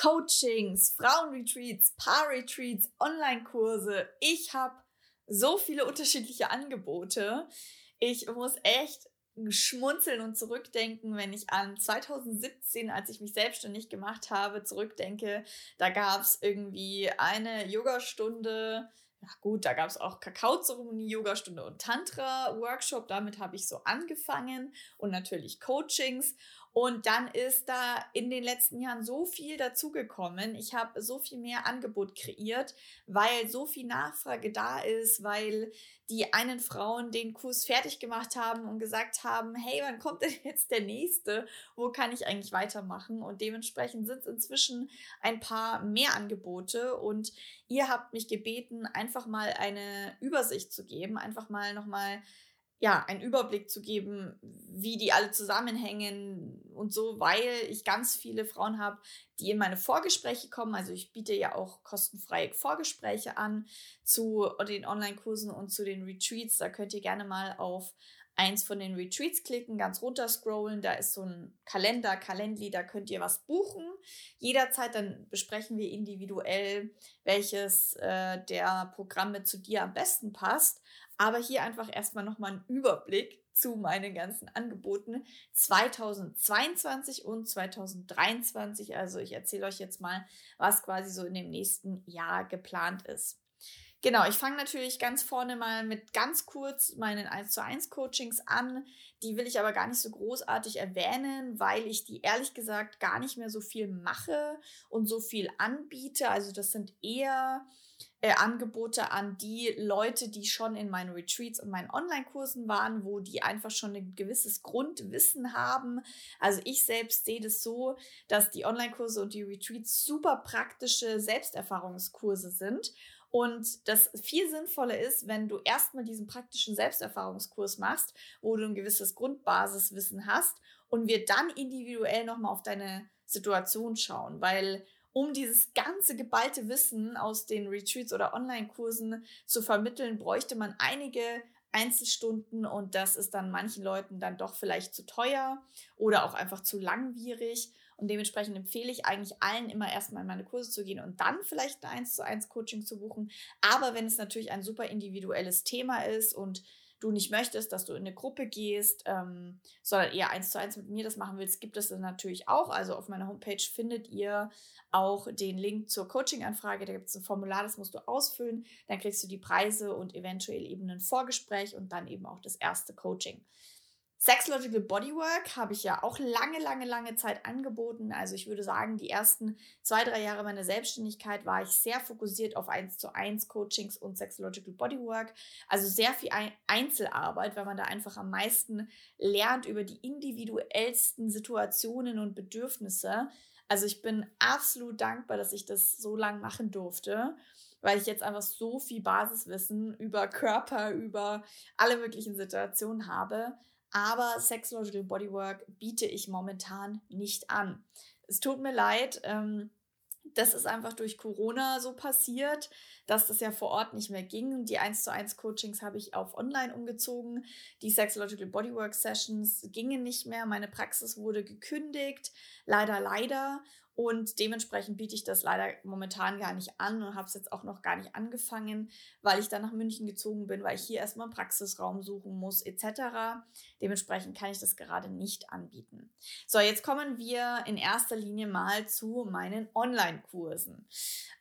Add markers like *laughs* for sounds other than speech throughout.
Coachings, Frauenretreats, Paar-Retreats, Online-Kurse. Ich habe so viele unterschiedliche Angebote. Ich muss echt schmunzeln und zurückdenken, wenn ich an 2017, als ich mich selbstständig gemacht habe, zurückdenke. Da gab es irgendwie eine Yogastunde. Ja gut, da gab es auch Kakaozeremonie, Yogastunde und Tantra-Workshop. Damit habe ich so angefangen und natürlich Coachings. Und dann ist da in den letzten Jahren so viel dazugekommen. Ich habe so viel mehr Angebot kreiert, weil so viel Nachfrage da ist, weil die einen Frauen den Kurs fertig gemacht haben und gesagt haben, hey, wann kommt denn jetzt der nächste? Wo kann ich eigentlich weitermachen? Und dementsprechend sind es inzwischen ein paar mehr Angebote und ihr habt mich gebeten, einfach mal eine Übersicht zu geben, einfach mal nochmal ja, einen Überblick zu geben, wie die alle zusammenhängen und so, weil ich ganz viele Frauen habe, die in meine Vorgespräche kommen. Also ich biete ja auch kostenfreie Vorgespräche an zu den Online-Kursen und zu den Retreats. Da könnt ihr gerne mal auf eins von den Retreats klicken, ganz runter scrollen. Da ist so ein Kalender, Calendly, da könnt ihr was buchen. Jederzeit, dann besprechen wir individuell, welches äh, der Programme zu dir am besten passt. Aber hier einfach erstmal nochmal einen Überblick zu meinen ganzen Angeboten 2022 und 2023. Also ich erzähle euch jetzt mal, was quasi so in dem nächsten Jahr geplant ist. Genau, ich fange natürlich ganz vorne mal mit ganz kurz meinen 1 zu 1 Coachings an. Die will ich aber gar nicht so großartig erwähnen, weil ich die ehrlich gesagt gar nicht mehr so viel mache und so viel anbiete. Also das sind eher äh, Angebote an die Leute, die schon in meinen Retreats und meinen Online-Kursen waren, wo die einfach schon ein gewisses Grundwissen haben. Also ich selbst sehe das so, dass die Online-Kurse und die Retreats super praktische Selbsterfahrungskurse sind. Und das viel sinnvoller ist, wenn du erstmal diesen praktischen Selbsterfahrungskurs machst, wo du ein gewisses Grundbasiswissen hast und wir dann individuell nochmal auf deine Situation schauen, weil um dieses ganze geballte Wissen aus den Retreats oder Online-Kursen zu vermitteln, bräuchte man einige Einzelstunden und das ist dann manchen Leuten dann doch vielleicht zu teuer oder auch einfach zu langwierig. Und dementsprechend empfehle ich eigentlich allen immer erstmal in meine Kurse zu gehen und dann vielleicht ein 1 zu 1 Coaching zu buchen. Aber wenn es natürlich ein super individuelles Thema ist und du nicht möchtest, dass du in eine Gruppe gehst, ähm, sondern eher eins zu eins mit mir das machen willst, gibt es dann natürlich auch. Also auf meiner Homepage findet ihr auch den Link zur Coaching-Anfrage. Da gibt es ein Formular, das musst du ausfüllen. Dann kriegst du die Preise und eventuell eben ein Vorgespräch und dann eben auch das erste Coaching. Sexological Bodywork habe ich ja auch lange, lange, lange Zeit angeboten. Also ich würde sagen, die ersten zwei, drei Jahre meiner Selbstständigkeit war ich sehr fokussiert auf 1 zu 1 Coachings und Sexological Bodywork. Also sehr viel Einzelarbeit, weil man da einfach am meisten lernt über die individuellsten Situationen und Bedürfnisse. Also ich bin absolut dankbar, dass ich das so lange machen durfte weil ich jetzt einfach so viel Basiswissen über Körper, über alle möglichen Situationen habe aber Sexological Bodywork biete ich momentan nicht an. Es tut mir leid, ähm, das ist einfach durch Corona so passiert, dass das ja vor Ort nicht mehr ging. Die 1 zu 1 Coachings habe ich auf online umgezogen. Die Sexological Bodywork Sessions gingen nicht mehr. Meine Praxis wurde gekündigt. Leider, leider. Und dementsprechend biete ich das leider momentan gar nicht an und habe es jetzt auch noch gar nicht angefangen, weil ich dann nach München gezogen bin, weil ich hier erstmal einen Praxisraum suchen muss, etc. Dementsprechend kann ich das gerade nicht anbieten. So, jetzt kommen wir in erster Linie mal zu meinen Online-Kursen.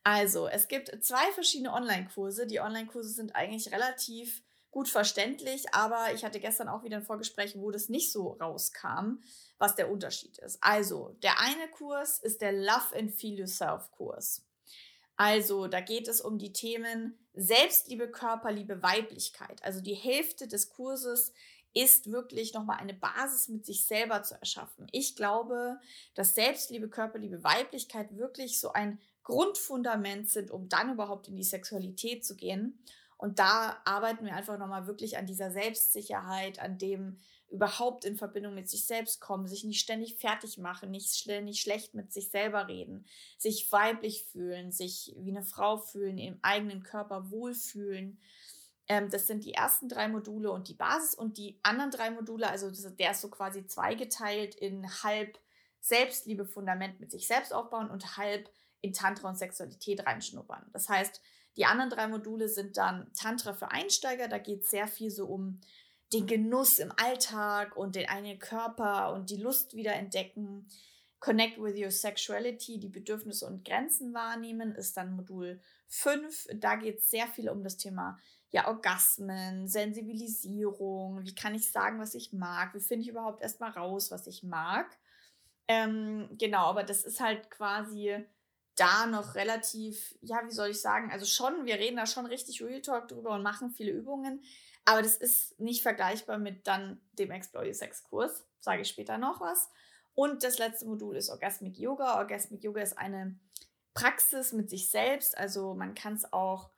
Also, es gibt zwei verschiedene Online-Kurse. Die Online-Kurse sind eigentlich relativ gut verständlich, aber ich hatte gestern auch wieder ein Vorgespräch, wo das nicht so rauskam was der Unterschied ist. Also, der eine Kurs ist der Love and Feel Yourself Kurs. Also, da geht es um die Themen Selbstliebe, Körperliebe, Weiblichkeit. Also die Hälfte des Kurses ist wirklich nochmal eine Basis mit sich selber zu erschaffen. Ich glaube, dass Selbstliebe, Körperliebe, Weiblichkeit wirklich so ein Grundfundament sind, um dann überhaupt in die Sexualität zu gehen. Und da arbeiten wir einfach nochmal wirklich an dieser Selbstsicherheit, an dem, überhaupt in Verbindung mit sich selbst kommen, sich nicht ständig fertig machen, nicht ständig schlecht mit sich selber reden, sich weiblich fühlen, sich wie eine Frau fühlen, im eigenen Körper wohlfühlen. Ähm, das sind die ersten drei Module und die Basis und die anderen drei Module, also das, der ist so quasi zweigeteilt in halb Selbstliebe-Fundament mit sich selbst aufbauen und halb in Tantra und Sexualität reinschnuppern. Das heißt, die anderen drei Module sind dann Tantra für Einsteiger. Da geht es sehr viel so um den Genuss im Alltag und den eigenen Körper und die Lust wieder entdecken. Connect with your sexuality, die Bedürfnisse und Grenzen wahrnehmen, ist dann Modul 5. Da geht es sehr viel um das Thema ja, Orgasmen, Sensibilisierung, wie kann ich sagen, was ich mag, wie finde ich überhaupt erstmal raus, was ich mag. Ähm, genau, aber das ist halt quasi da noch relativ, ja, wie soll ich sagen, also schon, wir reden da schon richtig Real Talk drüber und machen viele Übungen, aber das ist nicht vergleichbar mit dann dem Explore Your Sex Kurs, sage ich später noch was. Und das letzte Modul ist Orgasmic Yoga. Orgasmic Yoga ist eine Praxis mit sich selbst, also man kann es auch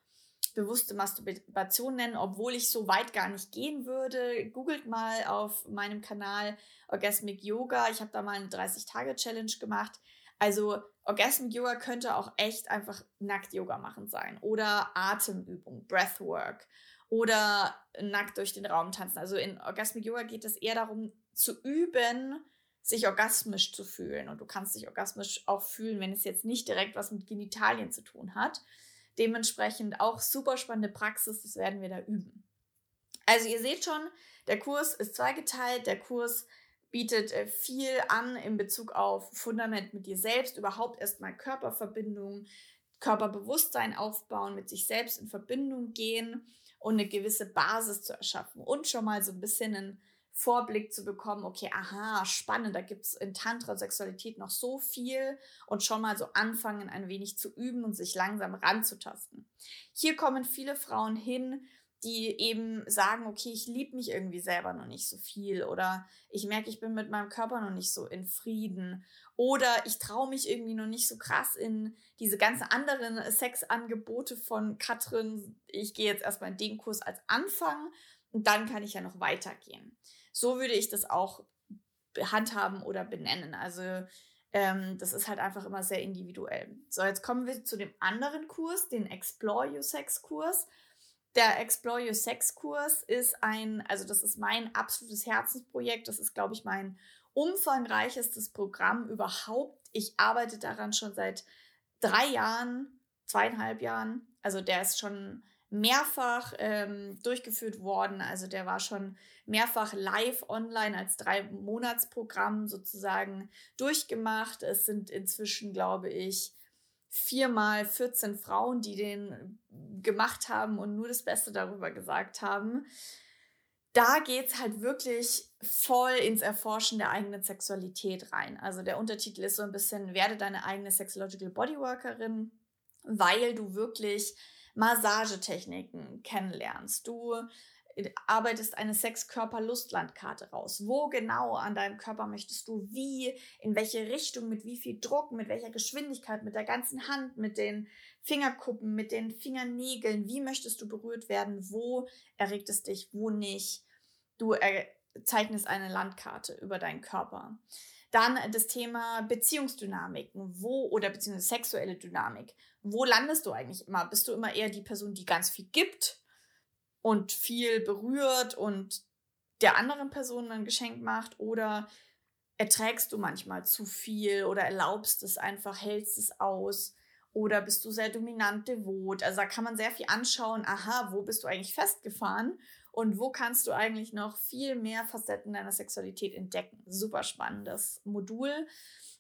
bewusste Masturbation nennen, obwohl ich so weit gar nicht gehen würde. Googelt mal auf meinem Kanal Orgasmic Yoga. Ich habe da mal eine 30-Tage-Challenge gemacht. Also Orgasmic Yoga könnte auch echt einfach nackt Yoga machen sein oder Atemübung, Breathwork oder nackt durch den Raum tanzen. Also in Orgasmic Yoga geht es eher darum zu üben, sich orgasmisch zu fühlen. Und du kannst dich orgasmisch auch fühlen, wenn es jetzt nicht direkt was mit Genitalien zu tun hat. Dementsprechend auch super spannende Praxis, das werden wir da üben. Also ihr seht schon, der Kurs ist zweigeteilt. Der Kurs bietet äh, viel an in Bezug auf Fundament mit dir selbst, überhaupt erstmal Körperverbindung, Körperbewusstsein aufbauen, mit sich selbst in Verbindung gehen und eine gewisse Basis zu erschaffen und schon mal so ein bisschen einen Vorblick zu bekommen, okay, aha, spannend, da gibt es in Tantra Sexualität noch so viel und schon mal so anfangen, ein wenig zu üben und sich langsam ranzutasten. Hier kommen viele Frauen hin, die eben sagen, okay, ich liebe mich irgendwie selber noch nicht so viel oder ich merke, ich bin mit meinem Körper noch nicht so in Frieden oder ich traue mich irgendwie noch nicht so krass in diese ganzen anderen Sexangebote von Katrin. Ich gehe jetzt erstmal in den Kurs als Anfang und dann kann ich ja noch weitergehen. So würde ich das auch handhaben oder benennen. Also ähm, das ist halt einfach immer sehr individuell. So, jetzt kommen wir zu dem anderen Kurs, den Explore Your Sex Kurs. Der Explore Your Sex Kurs ist ein, also das ist mein absolutes Herzensprojekt. Das ist, glaube ich, mein umfangreichestes Programm überhaupt. Ich arbeite daran schon seit drei Jahren, zweieinhalb Jahren. Also der ist schon mehrfach ähm, durchgeführt worden. Also der war schon mehrfach live online als drei Monatsprogramm sozusagen durchgemacht. Es sind inzwischen, glaube ich, viermal 14 Frauen, die den gemacht haben und nur das Beste darüber gesagt haben. Da geht es halt wirklich voll ins Erforschen der eigenen Sexualität rein. Also der Untertitel ist so ein bisschen, werde deine eigene Sexological Bodyworkerin, weil du wirklich Massagetechniken kennenlernst. Du arbeitest eine Sex-Körper-Lustlandkarte raus. Wo genau an deinem Körper möchtest du wie, in welche Richtung, mit wie viel Druck, mit welcher Geschwindigkeit, mit der ganzen Hand, mit den Fingerkuppen, mit den Fingernägeln, wie möchtest du berührt werden, wo erregt es dich, wo nicht. Du zeichnest eine Landkarte über deinen Körper. Dann das Thema Beziehungsdynamiken, wo oder beziehungsweise sexuelle Dynamik. Wo landest du eigentlich immer? Bist du immer eher die Person, die ganz viel gibt und viel berührt und der anderen Person ein Geschenk macht oder erträgst du manchmal zu viel oder erlaubst es einfach, hältst es aus oder bist du sehr dominant devot? Also da kann man sehr viel anschauen, aha, wo bist du eigentlich festgefahren und wo kannst du eigentlich noch viel mehr Facetten deiner Sexualität entdecken? Super spannendes Modul.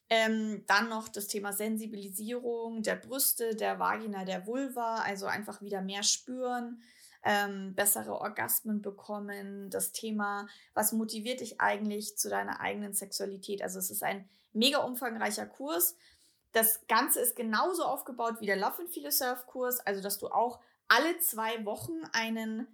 Ähm, dann noch das Thema Sensibilisierung der Brüste, der Vagina, der Vulva, also einfach wieder mehr spüren, ähm, bessere Orgasmen bekommen. Das Thema, was motiviert dich eigentlich zu deiner eigenen Sexualität? Also es ist ein mega umfangreicher Kurs. Das Ganze ist genauso aufgebaut wie der Love and Feel Surf Kurs, also dass du auch alle zwei Wochen einen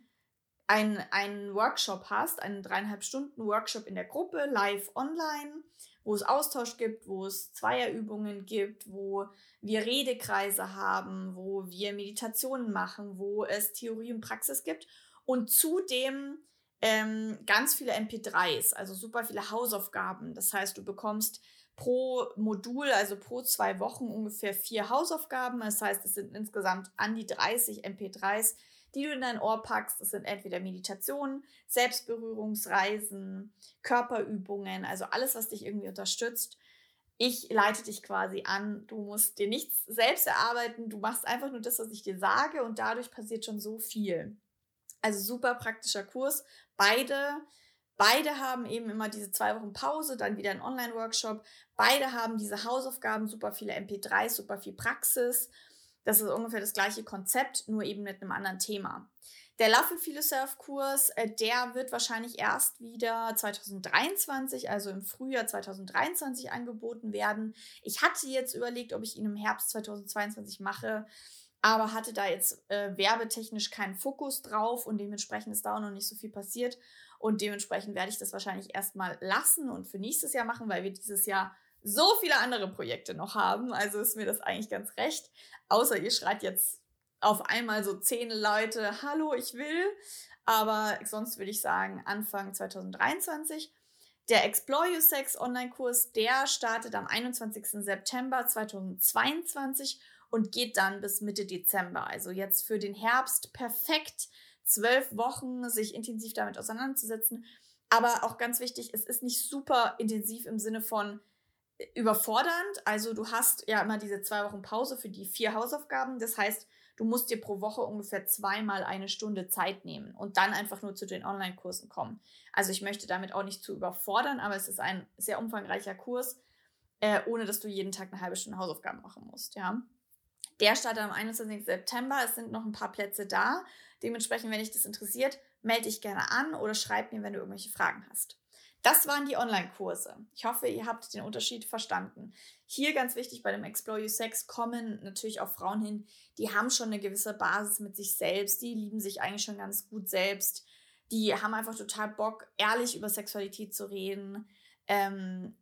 ein, einen Workshop hast, einen dreieinhalb Stunden Workshop in der Gruppe, live online, wo es Austausch gibt, wo es Zweierübungen gibt, wo wir Redekreise haben, wo wir Meditationen machen, wo es Theorie und Praxis gibt und zudem ähm, ganz viele MP3s, also super viele Hausaufgaben. Das heißt, du bekommst pro Modul, also pro zwei Wochen ungefähr vier Hausaufgaben. Das heißt, es sind insgesamt an die 30 MP3s, die du in dein Ohr packst. Das sind entweder Meditationen, Selbstberührungsreisen, Körperübungen, also alles, was dich irgendwie unterstützt, ich leite dich quasi an. Du musst dir nichts selbst erarbeiten. Du machst einfach nur das, was ich dir sage und dadurch passiert schon so viel. Also super praktischer Kurs. Beide, beide haben eben immer diese zwei Wochen Pause, dann wieder ein Online-Workshop. Beide haben diese Hausaufgaben, super viele MP3s, super viel Praxis. Das ist ungefähr das gleiche Konzept, nur eben mit einem anderen Thema. Der Love Feel Yourself Kurs, äh, der wird wahrscheinlich erst wieder 2023, also im Frühjahr 2023 angeboten werden. Ich hatte jetzt überlegt, ob ich ihn im Herbst 2022 mache, aber hatte da jetzt äh, werbetechnisch keinen Fokus drauf und dementsprechend ist da auch noch nicht so viel passiert. Und dementsprechend werde ich das wahrscheinlich erstmal lassen und für nächstes Jahr machen, weil wir dieses Jahr so viele andere Projekte noch haben. Also ist mir das eigentlich ganz recht. Außer ihr schreit jetzt auf einmal so zehn Leute, hallo, ich will. Aber sonst würde ich sagen, Anfang 2023. Der Explore You Sex Online-Kurs, der startet am 21. September 2022 und geht dann bis Mitte Dezember. Also jetzt für den Herbst perfekt. Zwölf Wochen, sich intensiv damit auseinanderzusetzen. Aber auch ganz wichtig, es ist nicht super intensiv im Sinne von, überfordernd. Also du hast ja immer diese zwei Wochen Pause für die vier Hausaufgaben. Das heißt, du musst dir pro Woche ungefähr zweimal eine Stunde Zeit nehmen und dann einfach nur zu den Online-Kursen kommen. Also ich möchte damit auch nicht zu überfordern, aber es ist ein sehr umfangreicher Kurs, äh, ohne dass du jeden Tag eine halbe Stunde Hausaufgaben machen musst. Ja. Der startet am 21. September. Es sind noch ein paar Plätze da. Dementsprechend, wenn dich das interessiert, melde dich gerne an oder schreib mir, wenn du irgendwelche Fragen hast. Das waren die Online-Kurse. Ich hoffe, ihr habt den Unterschied verstanden. Hier ganz wichtig bei dem Explore You Sex kommen natürlich auch Frauen hin, die haben schon eine gewisse Basis mit sich selbst, die lieben sich eigentlich schon ganz gut selbst, die haben einfach total Bock, ehrlich über Sexualität zu reden. Ähm,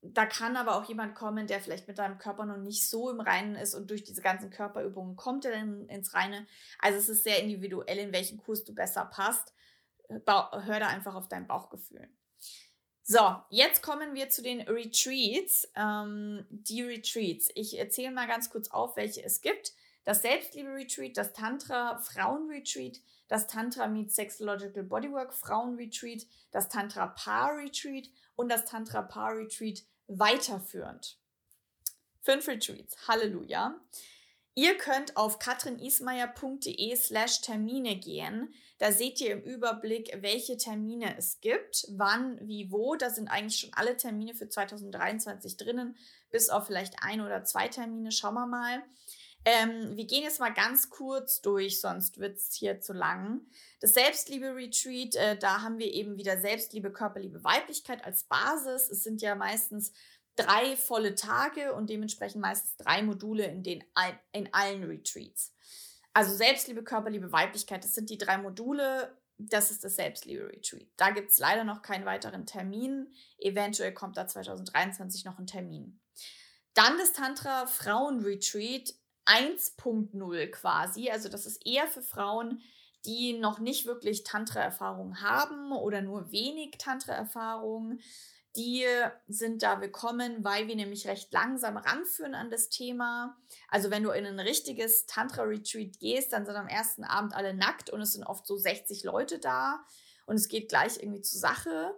da kann aber auch jemand kommen, der vielleicht mit deinem Körper noch nicht so im Reinen ist und durch diese ganzen Körperübungen kommt er dann ins Reine. Also es ist sehr individuell, in welchen Kurs du besser passt. Hör da einfach auf dein Bauchgefühl. So, jetzt kommen wir zu den Retreats. Ähm, die Retreats. Ich erzähle mal ganz kurz auf, welche es gibt. Das Selbstliebe-Retreat, das Tantra-Frauen-Retreat, das Tantra Meets Sexological Bodywork Frauen-Retreat, das Tantra Paar-Retreat und das Tantra Paar-Retreat weiterführend. Fünf Retreats. Halleluja. Ihr könnt auf katrinismeier.de slash Termine gehen. Da seht ihr im Überblick, welche Termine es gibt, wann, wie, wo. Da sind eigentlich schon alle Termine für 2023 drinnen, bis auf vielleicht ein oder zwei Termine. Schauen wir mal. Ähm, wir gehen jetzt mal ganz kurz durch, sonst wird es hier zu lang. Das Selbstliebe-Retreat, äh, da haben wir eben wieder Selbstliebe, Körperliebe, Weiblichkeit als Basis. Es sind ja meistens drei volle Tage und dementsprechend meistens drei Module in, den, in allen Retreats. Also Selbstliebe, Körperliebe, Weiblichkeit, das sind die drei Module. Das ist das Selbstliebe-Retreat. Da gibt es leider noch keinen weiteren Termin. Eventuell kommt da 2023 noch ein Termin. Dann das Tantra Frauen-Retreat 1.0 quasi. Also das ist eher für Frauen, die noch nicht wirklich Tantra-Erfahrung haben oder nur wenig Tantra-Erfahrung die sind da willkommen, weil wir nämlich recht langsam ranführen an das Thema. Also wenn du in ein richtiges Tantra-Retreat gehst, dann sind am ersten Abend alle nackt und es sind oft so 60 Leute da und es geht gleich irgendwie zur Sache.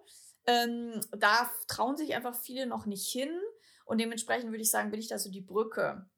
Ähm, da trauen sich einfach viele noch nicht hin und dementsprechend würde ich sagen, bin ich da so die Brücke.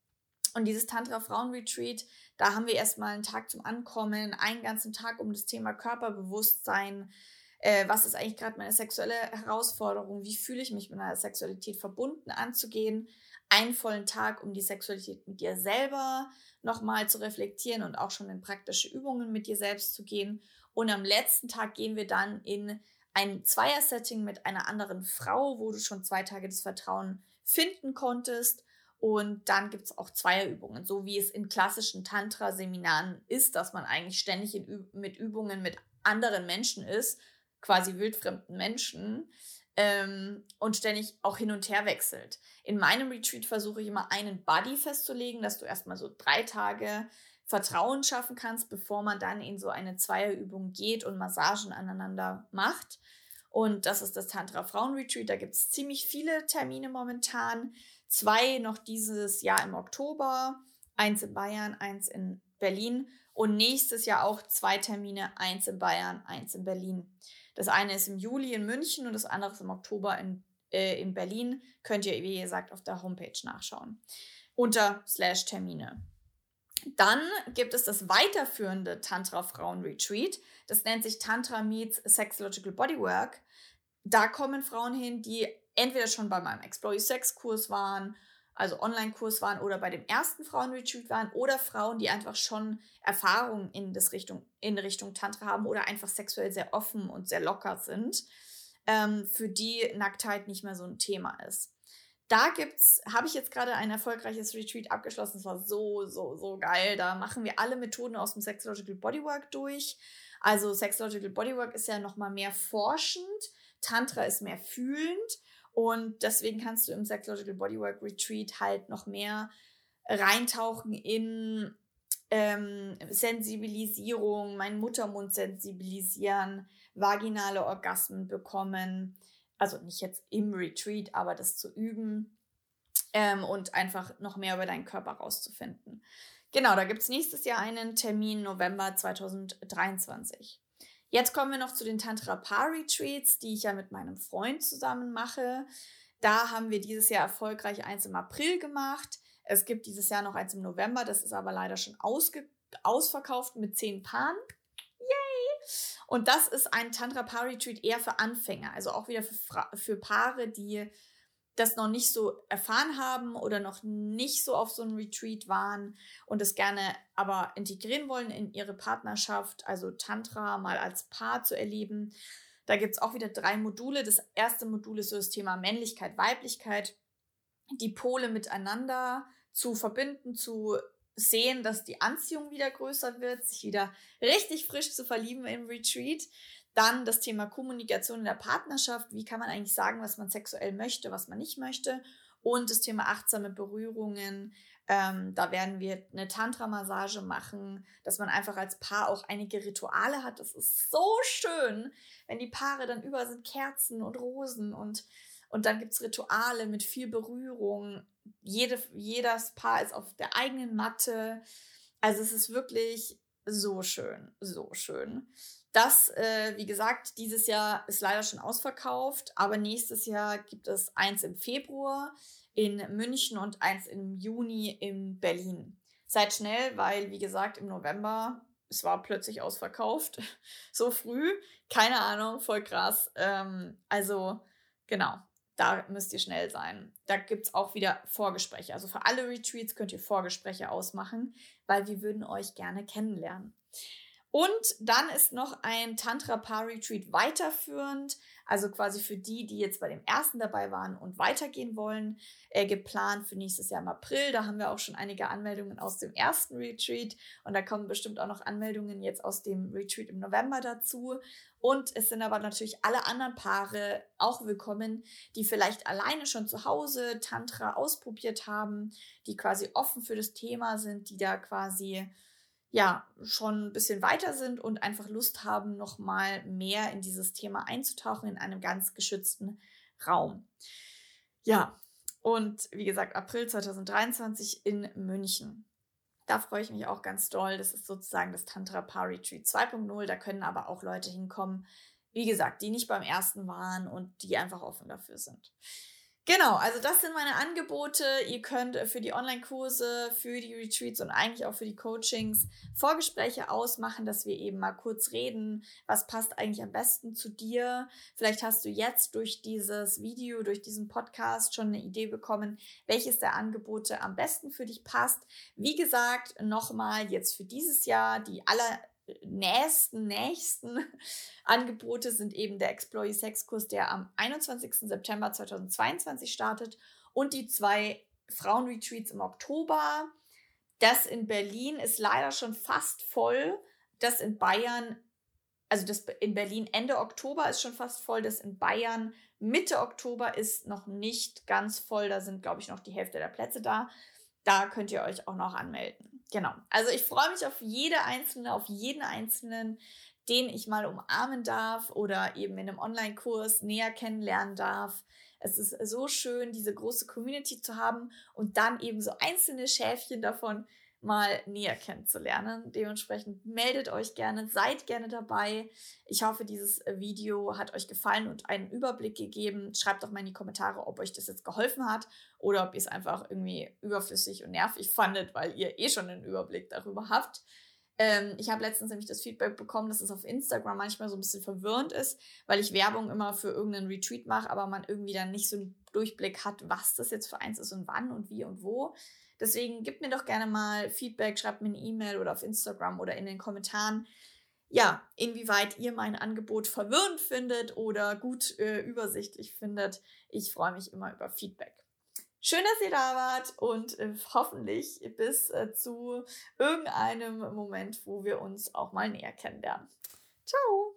Und dieses Tantra-Frauen-Retreat, da haben wir erstmal einen Tag zum Ankommen, einen ganzen Tag um das Thema Körperbewusstsein, äh, was ist eigentlich gerade meine sexuelle Herausforderung, wie fühle ich mich mit meiner Sexualität verbunden anzugehen, einen vollen Tag, um die Sexualität mit dir selber nochmal zu reflektieren und auch schon in praktische Übungen mit dir selbst zu gehen. Und am letzten Tag gehen wir dann in ein Zweier-Setting mit einer anderen Frau, wo du schon zwei Tage das Vertrauen finden konntest. Und dann gibt es auch Zweierübungen, so wie es in klassischen Tantra-Seminaren ist, dass man eigentlich ständig in, mit Übungen mit anderen Menschen ist quasi wildfremden Menschen ähm, und ständig auch hin und her wechselt. In meinem Retreat versuche ich immer einen Buddy festzulegen, dass du erstmal so drei Tage Vertrauen schaffen kannst, bevor man dann in so eine Zweierübung geht und Massagen aneinander macht. Und das ist das Tantra Frauen Retreat. Da gibt es ziemlich viele Termine momentan. Zwei noch dieses Jahr im Oktober, eins in Bayern, eins in Berlin und nächstes Jahr auch zwei Termine, eins in Bayern, eins in Berlin. Das eine ist im Juli in München und das andere ist im Oktober in äh, in Berlin, könnt ihr, wie gesagt, auf der Homepage nachschauen. Unter slash Termine. Dann gibt es das weiterführende Tantra Frauen Retreat. Das nennt sich Tantra Meets Sexological Bodywork. Da kommen Frauen hin, die entweder schon bei meinem Explore Your Sex Kurs waren, also Online-Kurs waren oder bei dem ersten Frauenretreat waren oder Frauen, die einfach schon Erfahrung in, Richtung, in Richtung Tantra haben oder einfach sexuell sehr offen und sehr locker sind, ähm, für die Nacktheit nicht mehr so ein Thema ist. Da gibt's, habe ich jetzt gerade ein erfolgreiches Retreat abgeschlossen. Es war so, so, so geil. Da machen wir alle Methoden aus dem Sexological Bodywork durch. Also Sexological Bodywork ist ja noch mal mehr forschend, Tantra ist mehr fühlend und deswegen kannst du im Sexological Bodywork Retreat halt noch mehr reintauchen in ähm, Sensibilisierung, meinen Muttermund sensibilisieren, vaginale Orgasmen bekommen. Also nicht jetzt im Retreat, aber das zu üben ähm, und einfach noch mehr über deinen Körper rauszufinden. Genau, da gibt es nächstes Jahr einen Termin November 2023. Jetzt kommen wir noch zu den Tantra Paar Retreats, die ich ja mit meinem Freund zusammen mache. Da haben wir dieses Jahr erfolgreich eins im April gemacht. Es gibt dieses Jahr noch eins im November, das ist aber leider schon ausverkauft mit zehn Paaren. Yay! Und das ist ein Tantra Paar Retreat eher für Anfänger, also auch wieder für, Fra für Paare, die das noch nicht so erfahren haben oder noch nicht so auf so einem Retreat waren und es gerne aber integrieren wollen in ihre Partnerschaft, also Tantra mal als Paar zu erleben. Da gibt es auch wieder drei Module. Das erste Modul ist so das Thema Männlichkeit, Weiblichkeit, die Pole miteinander zu verbinden, zu sehen, dass die Anziehung wieder größer wird, sich wieder richtig frisch zu verlieben im Retreat. Dann das Thema Kommunikation in der Partnerschaft. Wie kann man eigentlich sagen, was man sexuell möchte, was man nicht möchte? Und das Thema achtsame Berührungen. Ähm, da werden wir eine Tantra-Massage machen, dass man einfach als Paar auch einige Rituale hat. Das ist so schön, wenn die Paare dann über sind Kerzen und Rosen und, und dann gibt es Rituale mit viel Berührung. Jede, jedes Paar ist auf der eigenen Matte. Also es ist wirklich so schön, so schön. Das, äh, wie gesagt, dieses Jahr ist leider schon ausverkauft, aber nächstes Jahr gibt es eins im Februar in München und eins im Juni in Berlin. Seid schnell, weil, wie gesagt, im November, es war plötzlich ausverkauft. *laughs* so früh, keine Ahnung, voll krass. Ähm, also, genau, da müsst ihr schnell sein. Da gibt es auch wieder Vorgespräche. Also für alle Retreats könnt ihr Vorgespräche ausmachen, weil wir würden euch gerne kennenlernen. Und dann ist noch ein Tantra Paar Retreat weiterführend, also quasi für die, die jetzt bei dem ersten dabei waren und weitergehen wollen, äh, geplant für nächstes Jahr im April. Da haben wir auch schon einige Anmeldungen aus dem ersten Retreat und da kommen bestimmt auch noch Anmeldungen jetzt aus dem Retreat im November dazu. Und es sind aber natürlich alle anderen Paare auch willkommen, die vielleicht alleine schon zu Hause Tantra ausprobiert haben, die quasi offen für das Thema sind, die da quasi ja schon ein bisschen weiter sind und einfach Lust haben, noch mal mehr in dieses Thema einzutauchen in einem ganz geschützten Raum. Ja, und wie gesagt, April 2023 in München. Da freue ich mich auch ganz doll. Das ist sozusagen das Tantra Paar Retreat 2.0. Da können aber auch Leute hinkommen, wie gesagt, die nicht beim ersten waren und die einfach offen dafür sind. Genau, also das sind meine Angebote. Ihr könnt äh, für die Online-Kurse, für die Retreats und eigentlich auch für die Coachings Vorgespräche ausmachen, dass wir eben mal kurz reden, was passt eigentlich am besten zu dir. Vielleicht hast du jetzt durch dieses Video, durch diesen Podcast schon eine Idee bekommen, welches der Angebote am besten für dich passt. Wie gesagt, nochmal jetzt für dieses Jahr die aller nächsten, nächsten *laughs* Angebote sind eben der Explore Sex Kurs, der am 21. September 2022 startet und die zwei Frauenretreats im Oktober. Das in Berlin ist leider schon fast voll. Das in Bayern, also das in Berlin Ende Oktober ist schon fast voll. Das in Bayern Mitte Oktober ist noch nicht ganz voll. Da sind, glaube ich, noch die Hälfte der Plätze da. Da könnt ihr euch auch noch anmelden. Genau. Also ich freue mich auf jede einzelne, auf jeden einzelnen, den ich mal umarmen darf oder eben in einem Online-Kurs näher kennenlernen darf. Es ist so schön, diese große Community zu haben und dann eben so einzelne Schäfchen davon mal näher kennenzulernen. Dementsprechend meldet euch gerne, seid gerne dabei. Ich hoffe, dieses Video hat euch gefallen und einen Überblick gegeben. Schreibt doch mal in die Kommentare, ob euch das jetzt geholfen hat oder ob ihr es einfach irgendwie überflüssig und nervig fandet, weil ihr eh schon einen Überblick darüber habt. Ähm, ich habe letztens nämlich das Feedback bekommen, dass es auf Instagram manchmal so ein bisschen verwirrend ist, weil ich Werbung immer für irgendeinen Retreat mache, aber man irgendwie dann nicht so einen Durchblick hat, was das jetzt für eins ist und wann und wie und wo. Deswegen gebt mir doch gerne mal Feedback, schreibt mir eine E-Mail oder auf Instagram oder in den Kommentaren, ja, inwieweit ihr mein Angebot verwirrend findet oder gut äh, übersichtlich findet. Ich freue mich immer über Feedback. Schön, dass ihr da wart und äh, hoffentlich bis äh, zu irgendeinem Moment, wo wir uns auch mal näher kennenlernen. Ciao!